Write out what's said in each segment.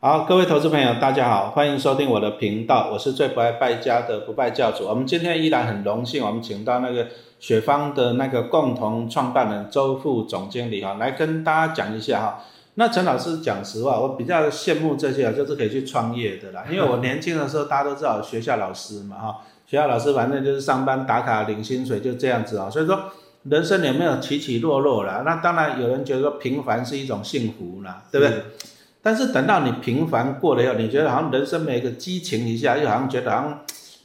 好，各位投资朋友，大家好，欢迎收听我的频道，我是最不爱败家的不败教主。我们今天依然很荣幸，我们请到那个雪芳的那个共同创办人周副总经理哈，来跟大家讲一下哈。那陈老师讲实话，我比较羡慕这些啊，就是可以去创业的啦。因为我年轻的时候，大家都知道学校老师嘛哈，学校老师反正就是上班打卡领薪水就这样子啊。所以说人生有没有起起落落啦？那当然有人觉得说平凡是一种幸福啦，对不对？但是等到你平凡过了以后，你觉得好像人生没个激情一下，又好像觉得好像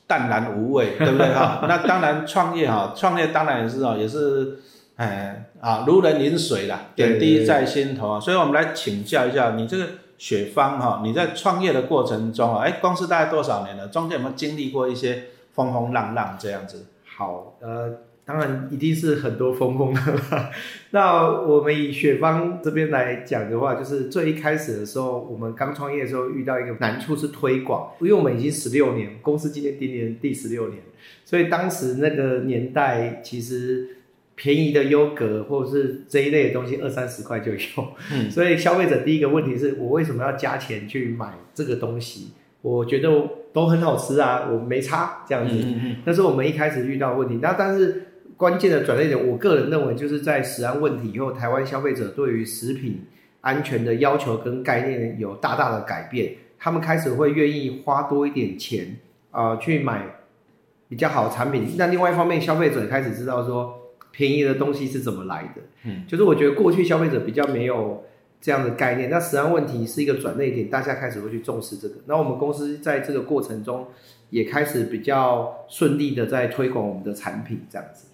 淡然无味，对不对哈？那当然创业哈，创业当然也是哦，也是哎啊如人饮水啦，点滴在心头啊。所以我们来请教一下你这个雪芳哈，你在创业的过程中啊，哎，公司大概多少年了？中间有没有经历过一些风风浪浪这样子？好，呃。当然一定是很多风风的。那我们以雪芳这边来讲的话，就是最一开始的时候，我们刚创业的时候遇到一个难处是推广，因为我们已经十六年，公司今年今年第十六年，所以当时那个年代其实便宜的优格或者是这一类的东西二三十块就有，嗯，所以消费者第一个问题是我为什么要加钱去买这个东西？我觉得都很好吃啊，我没差这样子。那是我们一开始遇到问题，那但是。关键的转捩点，我个人认为就是在食安问题以后，台湾消费者对于食品安全的要求跟概念有大大的改变，他们开始会愿意花多一点钱啊去买比较好的产品。那另外一方面，消费者开始知道说便宜的东西是怎么来的。嗯，就是我觉得过去消费者比较没有这样的概念，那食安问题是一个转捩点，大家开始会去重视这个。那我们公司在这个过程中也开始比较顺利的在推广我们的产品，这样子。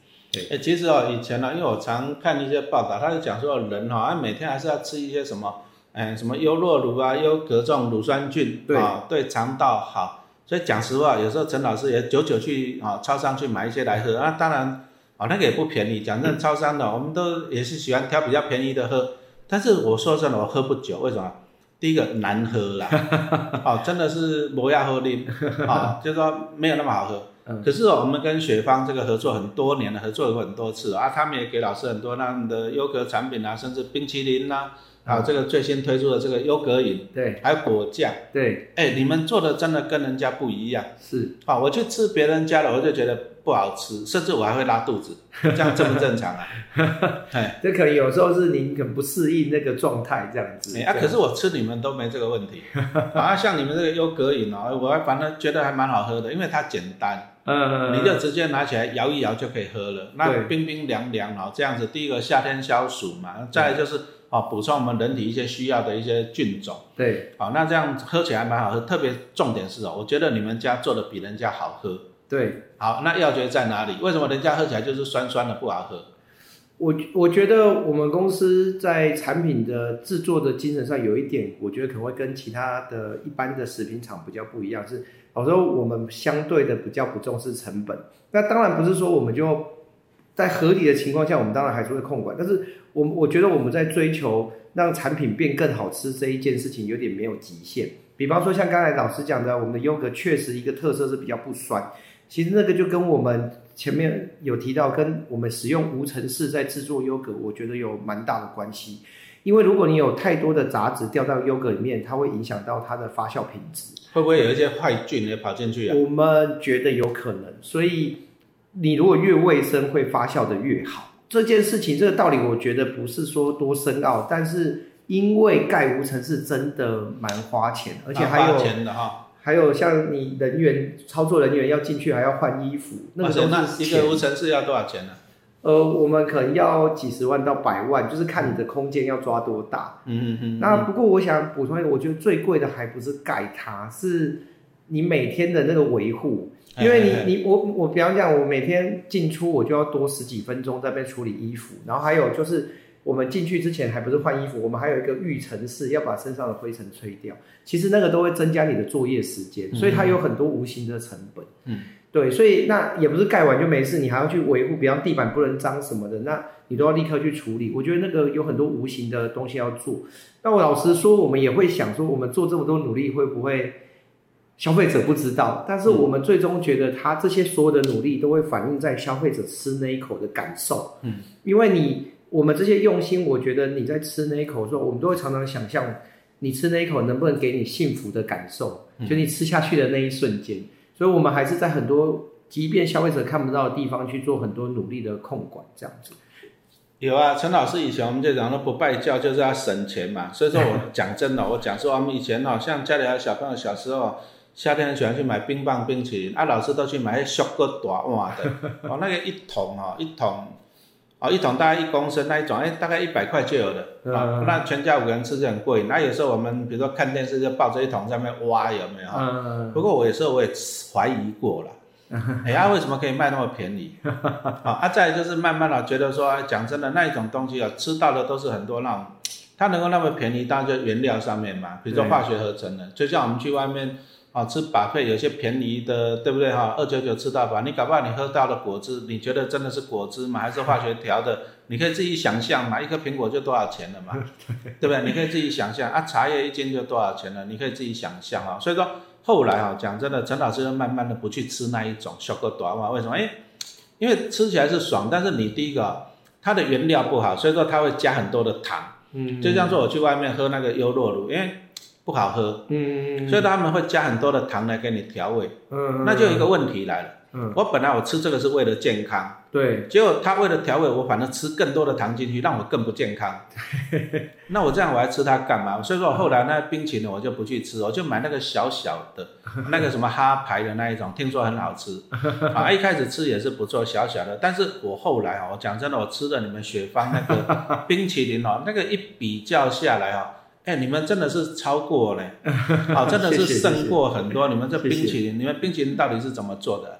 哎，其实哦，以前呢，因为我常看一些报道，他就讲说人哈，他每天还是要吃一些什么，哎，什么优酪乳啊，优格种乳酸菌，啊，对肠道好。所以讲实话，有时候陈老师也久久去啊超商去买一些来喝。那当然，哦，那个也不便宜。讲真，超商的我们都也是喜欢挑比较便宜的喝。但是我说真的，我喝不久，为什么？第一个难喝啦，哦，真的是磨牙喝力，啊，就是说没有那么好喝。可是哦，我们跟雪芳这个合作很多年了，合作过很多次啊，他们也给老师很多那样的优格产品啊，甚至冰淇淋呐，啊，这个最新推出的这个优格饮，对，还有果酱，对，哎，你们做的真的跟人家不一样，是，啊，我去吃别人家的，我就觉得不好吃，甚至我还会拉肚子，这样正不正常啊？哎，这可能有时候是您很不适应那个状态这样子，啊，可是我吃你们都没这个问题，啊，像你们这个优格饮哦，我还反正觉得还蛮好喝的，因为它简单。嗯，你就直接拿起来摇一摇就可以喝了。那冰冰凉凉哦，这样子，第一个夏天消暑嘛，再就是哦补充我们人体一些需要的一些菌种。对，好，那这样喝起来蛮好喝。特别重点是哦，我觉得你们家做的比人家好喝。对，好，那要诀在哪里？为什么人家喝起来就是酸酸的不好喝？我我觉得我们公司在产品的制作的精神上有一点，我觉得可能会跟其他的一般的食品厂比较不一样，是。我说我们相对的比较不重视成本，那当然不是说我们就在合理的情况下，我们当然还是会控管。但是，我我觉得我们在追求让产品变更好吃这一件事情，有点没有极限。比方说，像刚才老师讲的，我们的优格确实一个特色是比较不酸。其实那个就跟我们前面有提到，跟我们使用无尘室在制作优格，我觉得有蛮大的关系。因为如果你有太多的杂质掉到优格里面，它会影响到它的发酵品质。会不会有一些坏菌也跑进去啊？我们觉得有可能，所以你如果越卫生，会发酵的越好。这件事情，这个道理，我觉得不是说多深奥，但是因为盖无尘室真的蛮花钱，而且还有钱的哈。还有像你人员操作人员要进去还要换衣服，那个那一个无尘室要多少钱呢？呃，我们可能要几十万到百万，就是看你的空间要抓多大。嗯嗯嗯。那不过我想补充一个，我觉得最贵的还不是盖它，是你每天的那个维护。因为你你我我比方讲，我每天进出我就要多十几分钟在边处理衣服，然后还有就是我们进去之前还不是换衣服，我们还有一个浴尘室，要把身上的灰尘吹掉。其实那个都会增加你的作业时间，所以它有很多无形的成本。嗯。对，所以那也不是盖完就没事，你还要去维护，比方地板不能脏什么的，那你都要立刻去处理。我觉得那个有很多无形的东西要做。那我老实说，我们也会想说，我们做这么多努力，会不会消费者不知道？但是我们最终觉得，他这些所有的努力都会反映在消费者吃那一口的感受。嗯，因为你我们这些用心，我觉得你在吃那一口的时候，我们都会常常想象。你吃那一口能不能给你幸福的感受，嗯就你吃下去的那一瞬间。所以我们还是在很多即便消费者看不到的地方去做很多努力的控管，这样子。有啊，陈老师以前我们就讲说不拜教就是要省钱嘛，所以说我讲真的，我讲说我们以前哦，像家里还有小朋友小时候，夏天很喜欢去买冰棒冰淇淋，啊，老师都去买小个大碗的，哦，那个一桶哦，一桶，哦，一桶大概一公升那一种，哎，大概一百块就有了，啊、嗯那全家五个人吃就很过瘾。那有时候我们比如说看电视就抱着一桶在那边挖，有没有？嗯，不过我有时候我也怀疑过了，哎呀，为什么可以卖那么便宜？好啊，再来就是慢慢的觉得说，哎讲真的，那一种东西啊，吃到的都是很多那种，它能够那么便宜，当然就原料上面嘛，比如说化学合成的，就像我们去外面啊吃把费，有些便宜的，对不对哈？二九九吃到饱，你搞不好你喝到的果汁，你觉得真的是果汁吗？还是化学调的？你可以自己想象嘛，一颗苹果就多少钱了嘛，对不对？你可以自己想象啊，茶叶一斤就多少钱了，你可以自己想象啊。所以说后来啊，讲真的，陈老师就慢慢的不去吃那一种小个短碗，为什么？哎，因为吃起来是爽，但是你第一个啊它的原料不好，所以说它会加很多的糖。嗯，就像说我去外面喝那个优酪乳，因为不好喝，嗯，所以他们会加很多的糖来给你调味。嗯，那就有一个问题来了，嗯，我本来我吃这个是为了健康，对，结果他为了调味，我反正吃更多的糖进去，让我更不健康。那我这样我还吃它干嘛？所以说我后来那冰淇淋我就不去吃，我就买那个小小的，那个什么哈牌的那一种，听说很好吃。啊，一开始吃也是不错，小小的。但是我后来啊，我讲真的，我吃了你们雪芳那个冰淇淋哦，那个一比较下来哦。哎，你们真的是超过嘞，哦，真的是胜过很多。你们这冰淇淋，你们冰淇淋到底是怎么做的？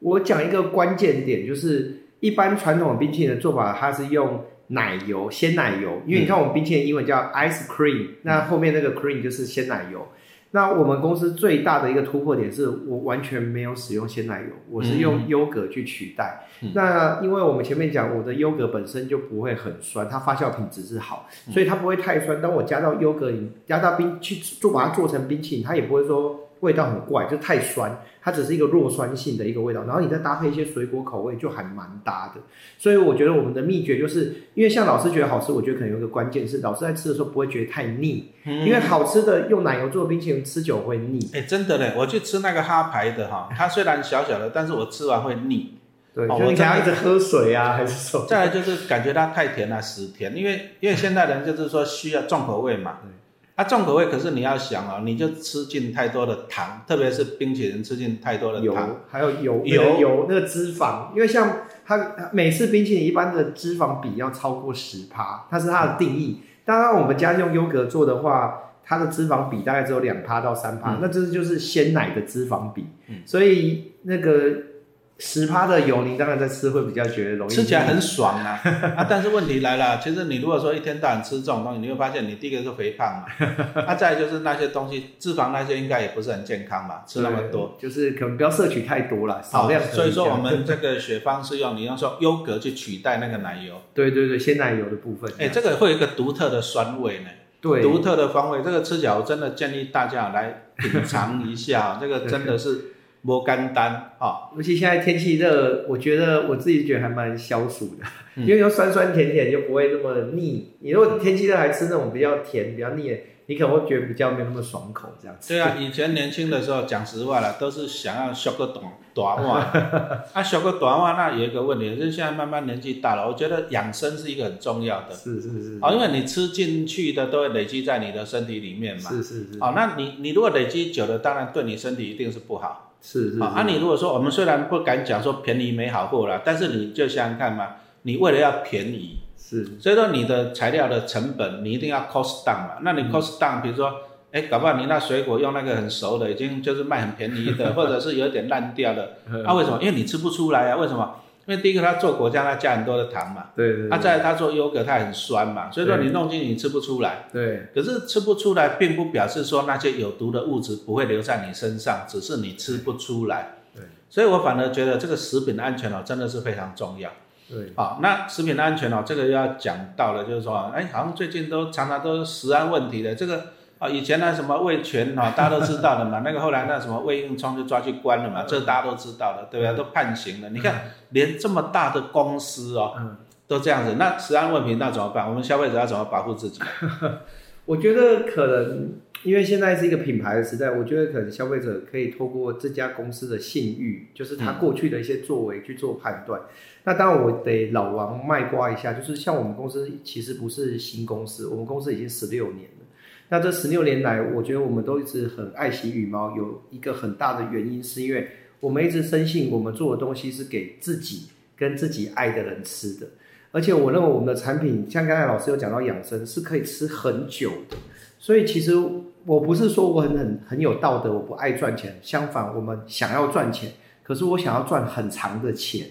我讲一个关键点，就是一般传统的冰淇淋的做法，它是用奶油、鲜奶油，因为你看我们冰淇淋英文叫 ice cream，、那后面那个 cream 就是鲜奶油。那我们公司最大的一个突破点是我完全没有使用鲜奶油，我是用优格去取代。嗯那因为我们前面讲，我的优格本身就不会很酸，它发酵品质是好，所以它不会太酸。当我加到优格里，加到冰去做把它做成冰淇淋，它也不会说味道很怪，就太酸，它只是一个弱酸性的一个味道。然后你再搭配一些水果口味，就还蛮搭的。所以我觉得我们的秘诀就是，因为像老师觉得好吃，我觉得可能有一个关键是，老师在吃的时候不会觉得太腻，因为好吃的用奶油做的冰淇淋吃久会腻。哎，真的嘞，我去吃那个哈牌的哈，它虽然小小的，但是我吃完会腻。对，哦就你要一直喝水啊，还是什么？再来就是感觉它太甜了，死甜，因为因为现代人就是说需要重口味嘛对。啊，重口味，可是你要想哦，你就吃进太多的糖，特别是冰淇淋吃进太多的油。还有油油油那个脂肪，因为像它每次冰淇淋一般的脂肪比要超过十趴，它是它的定义。当然我们家用优格做的话，它的脂肪比大概只有两趴到三趴，嗯那这就是鲜奶的脂肪比。嗯所以那个十趴的油，你当然在吃会比较觉得容易吃起来很爽啊 啊！但是问题来了，其实你如果说一天到晚吃这种东西，你会发现你第一个是肥胖嘛，啊，再来就是那些东西脂肪那些应该也不是很健康嘛，吃那么多。，就是可能不要摄取太多了，少量所以说我们这个血方是用你用说优格去取代那个奶油，对对对鲜奶油的部分，哎，这个会有一个独特的酸味呢。对独特的风味，这个吃起来我真的建议大家来品尝一下，这个真的是摸干单啊。尤其现在天气热，我觉得我自己觉得还蛮消暑的，嗯因为又酸酸甜甜，就不会那么腻。你如果天气热还吃那种比较甜、比较腻的，你可能会觉得比较没有那么爽口这样子。对啊，以前年轻的时候，讲实话了，都是想要削个短短袜，啊，削个短袜，那有一个问题，就是现在慢慢年纪大了，我觉得养生是一个很重要的。是是是，哦，因为你吃进去的都会累积在你的身体里面嘛。是是是，哦，那你你如果累积久了，当然对你身体一定是不好。是是是、啊，你如果说我们虽然不敢讲说便宜没好货啦，但是你就想想看嘛，你为了要便宜，是所以说你的材料的成本你一定要 cost down 嘛。那你 cost down，比如说，哎，搞不好你那水果用那个很熟的，已经就是卖很便宜的，或者是有点烂掉的，啊，为什么？因为你吃不出来啊，为什么？因为第一个它做果酱，它加很多的糖嘛，对对啊，再来它做优格，它很酸嘛，所以说你弄进去你吃不出来。对可是吃不出来，并不表示说那些有毒的物质不会留在你身上，只是你吃不出来。对，所以我反而觉得这个食品安全哦，真的是非常重要。对好，那食品安全哦，这个要讲到了，就是说，哎，好像最近都常常都是食安问题的。这个啊，以前那什么魏全哈，大家都知道的嘛。那个后来那什么魏应冲就抓去关了嘛，这大家都知道的，对不对？都判刑了。你看，连这么大的公司哦，嗯，都这样子，那食安问题那怎么办？我们消费者要怎么保护自己？我觉得可能因为现在是一个品牌的时代，我觉得可能消费者可以透过这家公司的信誉，就是他过去的一些作为去做判断。那当然我得老王卖瓜一下，就是像我们公司其实不是新公司，我们公司已经十六年了。那这十六年来，我觉得我们都一直很爱惜羽毛，有一个很大的原因是因为我们一直深信我们做的东西是给自己跟自己爱的人吃的。而且我认为我们的产品，像刚才老师有讲到养生，是可以吃很久的。所以其实我不是说我很很很有道德，我不爱赚钱。相反，我们想要赚钱，可是我想要赚很长的钱，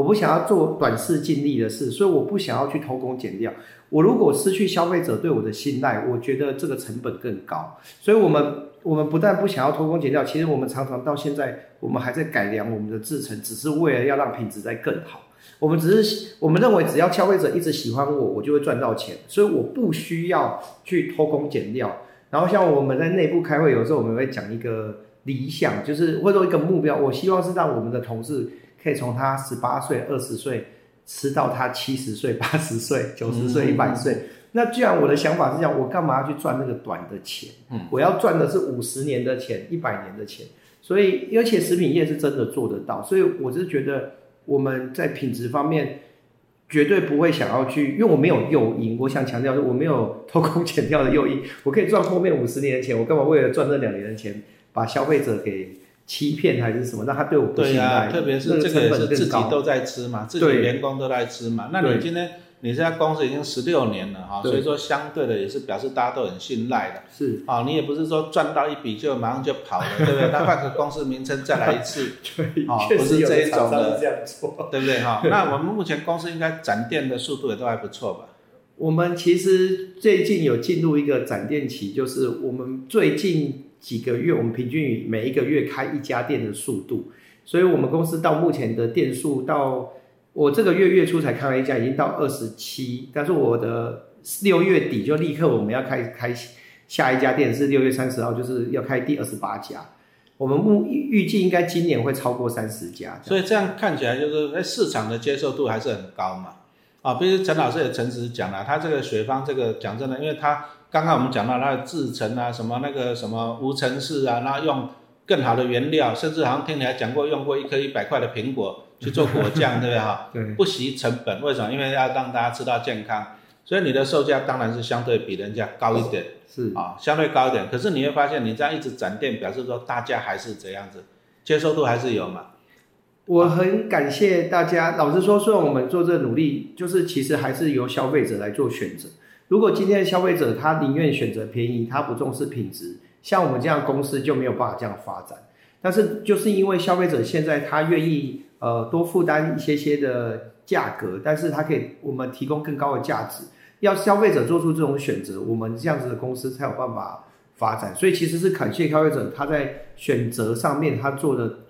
我不想要做短视尽力的事，所以我不想要去偷工减料。我如果失去消费者对我的信赖，我觉得这个成本更高。所以，我们我们不但不想要偷工减料，其实我们常常到现在，我们还在改良我们的制程，只是为了要让品质再更好。我们只是我们认为，只要消费者一直喜欢我，我就会赚到钱，所以我不需要去偷工减料。然后像我们在内部开会，有时候我们会讲一个理想，就是或者一个目标。我希望是让我们的同事可以从他十八岁、二十岁吃到他七十岁、八十岁、九十岁、一百岁。那既然我的想法是这样，我干嘛要去赚那个短的钱？嗯，我要赚的是五十年的钱、一百年的钱。所以，而且食品业是真的做得到。所以，我是觉得。我们在品质方面绝对不会想要去，因为我没有诱因。我想强调是，我没有偷工减料的诱因。我可以赚后面五十年的钱，我干嘛为了赚这两年的钱，把消费者给欺骗还是什么？让他对我不信赖？特别是这个也是自己都在吃嘛，自己员工都在吃嘛。那你今天？你现在公司已经十六年了哈，所以说相对的也是表示大家都很信赖的。是啊，你也不是说赚到一笔就马上就跑了，对不对？那换个公司名称再来一次，啊，不是这一种的，对不对哈？那我们目前公司应该展店的速度也都还不错吧？我们其实最近有进入一个展店期，就是我们最近几个月，我们平均以每一个月开一家店的速度，所以我们公司到目前的店数到。我这个月月初才开了一家，已经到二十七，但是我的六月底就立刻我们要开开下一家店，是六月三十号，就是要开第二十八家。我们目预计应该今年会超过三十家。所以这样看起来就是在市场的接受度还是很高嘛。啊，比如陈老师也诚实讲了，他这个雪芳这个讲真的，因为他刚刚我们讲到那个制成啊，什么那个什么无尘室啊，然后用更好的原料，甚至好像听你还讲过用过一颗一百块的苹果。去做果酱，对不对 哈？对，不惜成本，为什么？因为要让大家吃到健康，所以你的售价当然是相对比人家高一点，是啊，相对高一点。可是你会发现，你这样一直展店，表示说大家还是这样子，接受度还是有嘛。我很感谢大家。老实说，虽然我们做这个努力，就是其实还是由消费者来做选择。如果今天的消费者他宁愿选择便宜，他不重视品质，像我们这样公司就没有办法这样发展。但是就是因为消费者现在他愿意。呃，多负担一些些的价格，但是他可以我们提供更高的价值。要消费者做出这种选择，我们这样子的公司才有办法发展。所以其实是感谢消费者他在选择上面他做的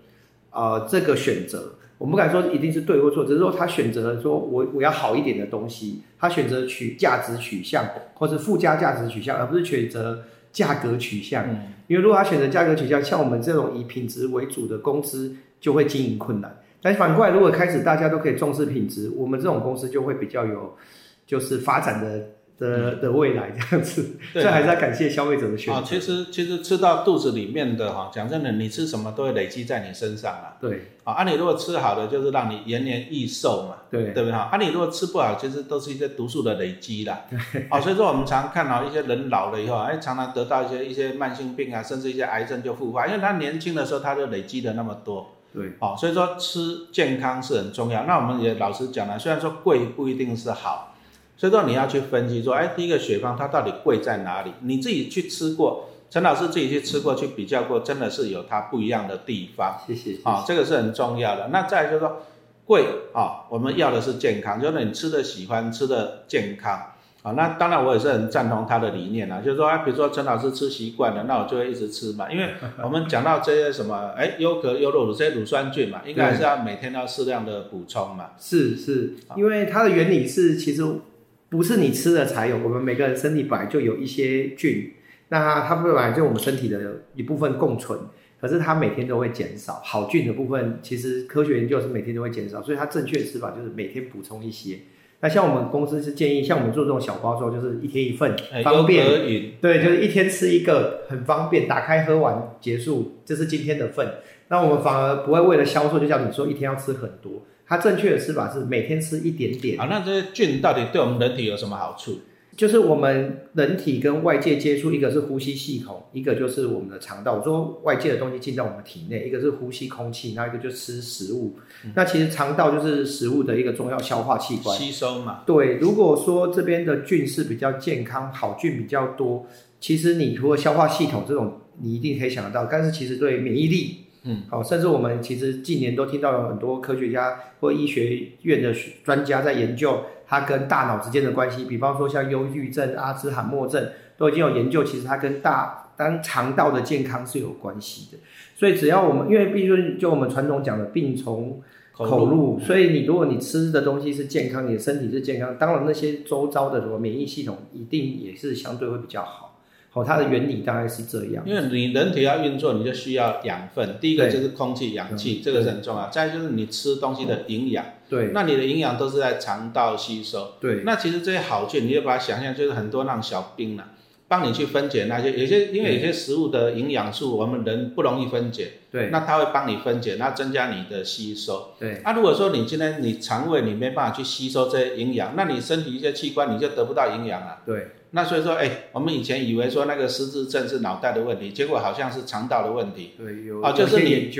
呃这个选择，我们不敢说一定是对或错，只是说他选择了说我我要好一点的东西，他选择取价值取向或者附加价值取向，而不是选择价格取向。因为如果他选择价格取向，像我们这种以品质为主的公司，就会经营困难。但反过来，如果开始大家都可以重视品质，我们这种公司就会比较有，就是发展的的的未来这样子。这还是要感谢消费者的选择。其实其实吃到肚子里面的哈，讲真的，你吃什么都会累积在你身上啊。对。啊，你如果吃好的，就是让你延年益寿嘛。对。对不对哈？啊，你如果吃不好，其实都是一些毒素的累积啦。啊，所以说我们常看到一些人老了以后，哎，常常得到一些一些慢性病啊，甚至一些癌症就复发，因为他年轻的时候他就累积了那么多。对，好，所以说吃健康是很重要。那我们也老实讲了，虽然说贵不一定是好，所以说你要去分析说，哎，第一个雪方它到底贵在哪里？你自己去吃过，陈老师自己去吃过，去比较过，真的是有它不一样的地方。谢谢。好，这个是很重要的。那再就是说贵啊，我们要的是健康，就是你吃的喜欢吃的健康。啊，那当然我也是很赞同他的理念啦，就是说，比如说陈老师吃习惯了，那我就会一直吃嘛，因为 我们讲到这些什么，哎，优格、优酪乳这些乳酸菌嘛，应该还是要每天要适量的补充嘛。是是，因为它的原理是，其实不是你吃了才有，我们每个人身体本来就有一些菌，那它本来就我们身体的一部分共存，可是它每天都会减少，好菌的部分其实科学研究是每天都会减少，所以它正确吃法就是每天补充一些。那像我们公司是建议，像我们做这种小包装，就是一天一份，哎方便。对，就是一天吃一个，很方便，打开喝完结束，这是今天的份。那我们反而不会为了销售，就像你说一天要吃很多，它正确的吃法是每天吃一点点。好，那这些菌到底对我们人体有什么好处？就是我们人体跟外界接触，一个是呼吸系统，一个就是我们的肠道。我说外界的东西进到我们体内，一个是呼吸空气，然后一个就吃食物。那其实肠道就是食物的一个重要消化器官。吸收嘛，对，如果说这边的菌是比较健康，好菌比较多，其实你除了消化系统这种，你一定可以想得到，但是其实对免疫力，嗯，好、甚至我们其实近年都听到有很多科学家或医学院的专家在研究它跟大脑之间的关系，比方说像忧郁症、阿兹海默症都已经有研究，其实它跟大当肠道的健康是有关系的。所以只要我们，因为毕竟就我们传统讲的病从口入，所以你如果你吃的东西是健康，你的身体是健康，当然那些周遭的什么免疫系统一定也是相对会比较好。好、它的原理大概是这样。因为你人体要运作，你就需要养分。第一个就是空气、氧气嗯，这个是很重要。再就是你吃东西的营养，对那你的营养都是在肠道吸收。对那其实这些好菌，你就把它想象就是很多那种小兵啦、帮你去分解那些有些，因为有些食物的营养素我们人不容易分解，对。那它会帮你分解，那增加你的吸收。对。那、如果说你今天你肠胃你没办法去吸收这些营养，那你身体一些器官你就得不到营养了。对。那所以说，哎，我们以前以为说那个失智症是脑袋的问题，结果好像是肠道的问题，对，有啊就是你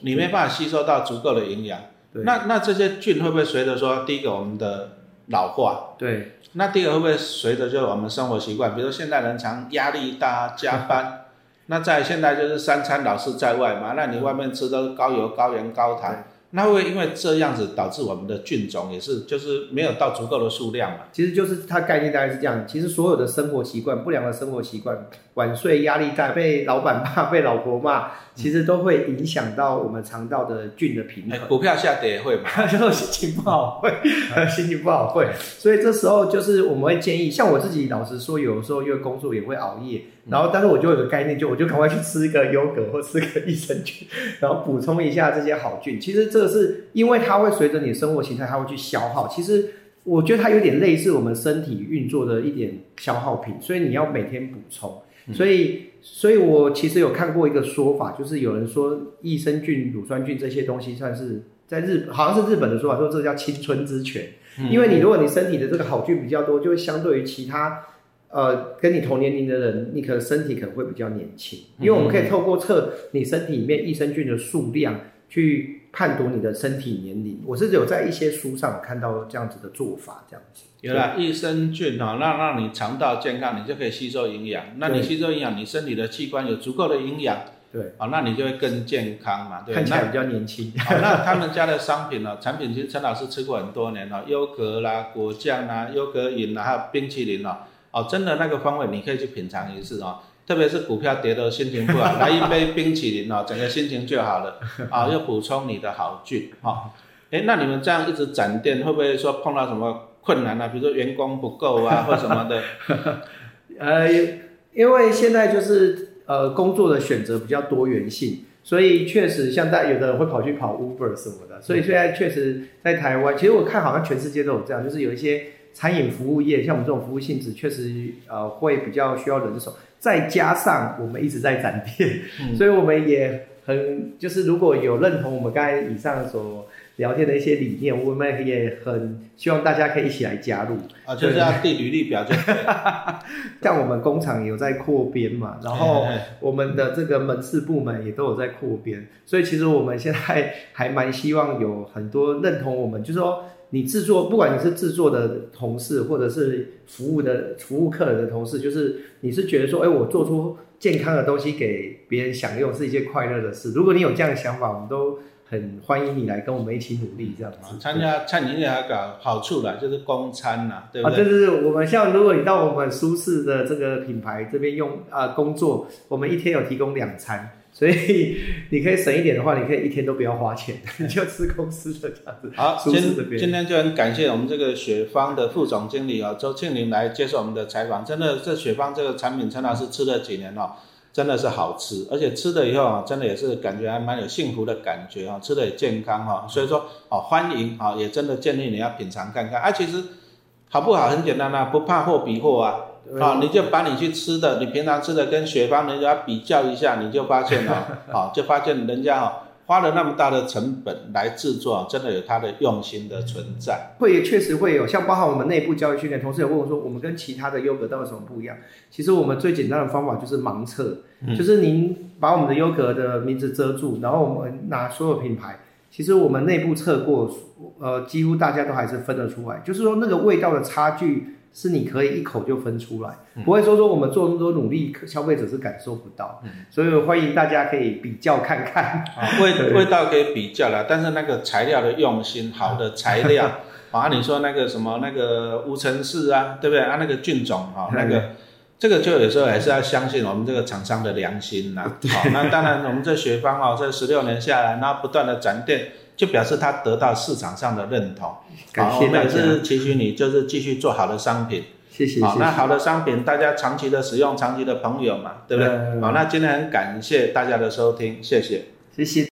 你没办法吸收到足够的营养。对。那那这些菌会不会随着说，第一个我们的老化，对。那第二个会不会随着就是我们生活习惯，比如说现代人常压力大、加班，那在现在就是三餐老是在外嘛，那你外面吃的高油、高盐、高糖，那会不会因为这样子导致我们的菌种也是就是没有到足够的数量嘛？其实就是它概念大概是这样。其实所有的生活习惯，不良的生活习惯，晚睡、压力大、被老板骂、被老婆骂，其实都会影响到我们肠道的菌的平衡。哎股票下跌也会嘛？就是心情不好会，心情不好会，所以这时候就是我们会建议，像我自己老实说，有时候因为工作也会熬夜，然后但是我就有个概念，就我就赶快去吃一个优格或吃个益生菌，然后补充一下这些好菌。其实这个是因为它会随着你的生活形态，它会去消耗。其实我觉得它有点类似我们身体运作的一点消耗品，所以你要每天补充。所以，所以我其实有看过一个说法，就是有人说益生菌、乳酸菌这些东西算是在日，好像是日本的说法，说这叫青春之泉。因为你如果你身体的这个好菌比较多，就会相对于其他呃跟你同年龄的人，你可能身体可能会比较年轻。因为我们可以透过测你身体里面益生菌的数量去判读你的身体年龄。我是有在一些书上看到这样子的做法，这样子。有了益生菌哈、哦，让让你肠道健康，你就可以吸收营养。那你吸收营养，你身体的器官有足够的营养，对，哦，那你就会更健康嘛，对看起来比较年轻。好，那他们家的商品呢、产品其实陈老师吃过很多年了、优格啦、果酱啦、优格饮啦，还有冰淇淋哦，哦，真的那个风味你可以去品尝一次哦。特别是股票跌的心情不好，来一杯冰淇淋哦，整个心情就好了啊，又补充你的好菌哈。哎、那你们这样一直展店，会不会说碰到什么困难啊？比如说员工不够啊，或什么的？呃，因为现在就是呃工作的选择比较多元性，所以确实像大有的人会跑去跑 Uber 什么的，所以现在确实在台湾，其实我看好像全世界都有这样，就是有一些餐饮服务业，像我们这种服务性质，确实呃会比较需要人手，再加上我们一直在展店，所以我们也很就是如果有认同我们刚才以上所聊天的一些理念，我们也很希望大家可以一起来加入。啊，就是要递履历表就。像我们工厂有在扩编嘛，然后我们的这个门市部门也都有在扩编，所以其实我们现在还蛮希望有很多认同我们，就是说你制作，不管你是制作的同事，或者是服务的服务客人的同事，就是你是觉得说，哎，我做出健康的东西给别人享用是一件快乐的事。如果你有这样的想法，我们都很欢迎你来跟我们一起努力，这样子。参加餐饮业还有个好处啦，就是供餐啦，对不啊，对？对对对，我们像如果你到我们舒适的这个品牌这边用啊、工作，我们一天有提供两餐，所以你可以省一点的话，你可以一天都不要花钱，你就吃公司的这样子。好，今今天就很感谢我们这个雪芳的副总经理啊、周庆林来接受我们的采访。真的，这雪芳这个产品，陈老师吃了几年哦，真的是好吃，而且吃了以后啊，真的也是感觉还蛮有幸福的感觉啊，吃的也健康哈、所以说哦，欢迎啊，也真的建议你要品尝看看。啊，其实好不好？很简单啊，不怕货比货啊。啊，你就把你去吃的，你平常吃的跟雪芳人家比较一下，你就发现哦，啊，就发现人家哦花了那么大的成本来制作，真的有它的用心的存在。会确实会有，像包含我们内部教育训练，同事也问我说，我们跟其他的优格到底有什么不一样？其实我们最简单的方法就是盲测，就是您把我们的优格的名字遮住，然后我们拿所有品牌，其实我们内部测过，呃，几乎大家都还是分得出来，就是说那个味道的差距。是你可以一口就分出来，不会说说我们做那么多努力，消费者是感受不到。所以欢迎大家可以比较看看，味味道可以比较了，但是那个材料的用心，好的材料，啊，你说那个什么那个无尘室啊，对不对啊？那个菌种啊，那个这个就有时候还是要相信我们这个厂商的良心呐。好，那当然我们这学方哦，这十六年下来，那不断的展店。就表示他得到市场上的认同，好，我们也是期许你就是继续做好的商品，谢谢。好，那好的商品大家长期的使用，长期的朋友嘛，对不对？好，那今天很感谢大家的收听，谢谢，谢谢。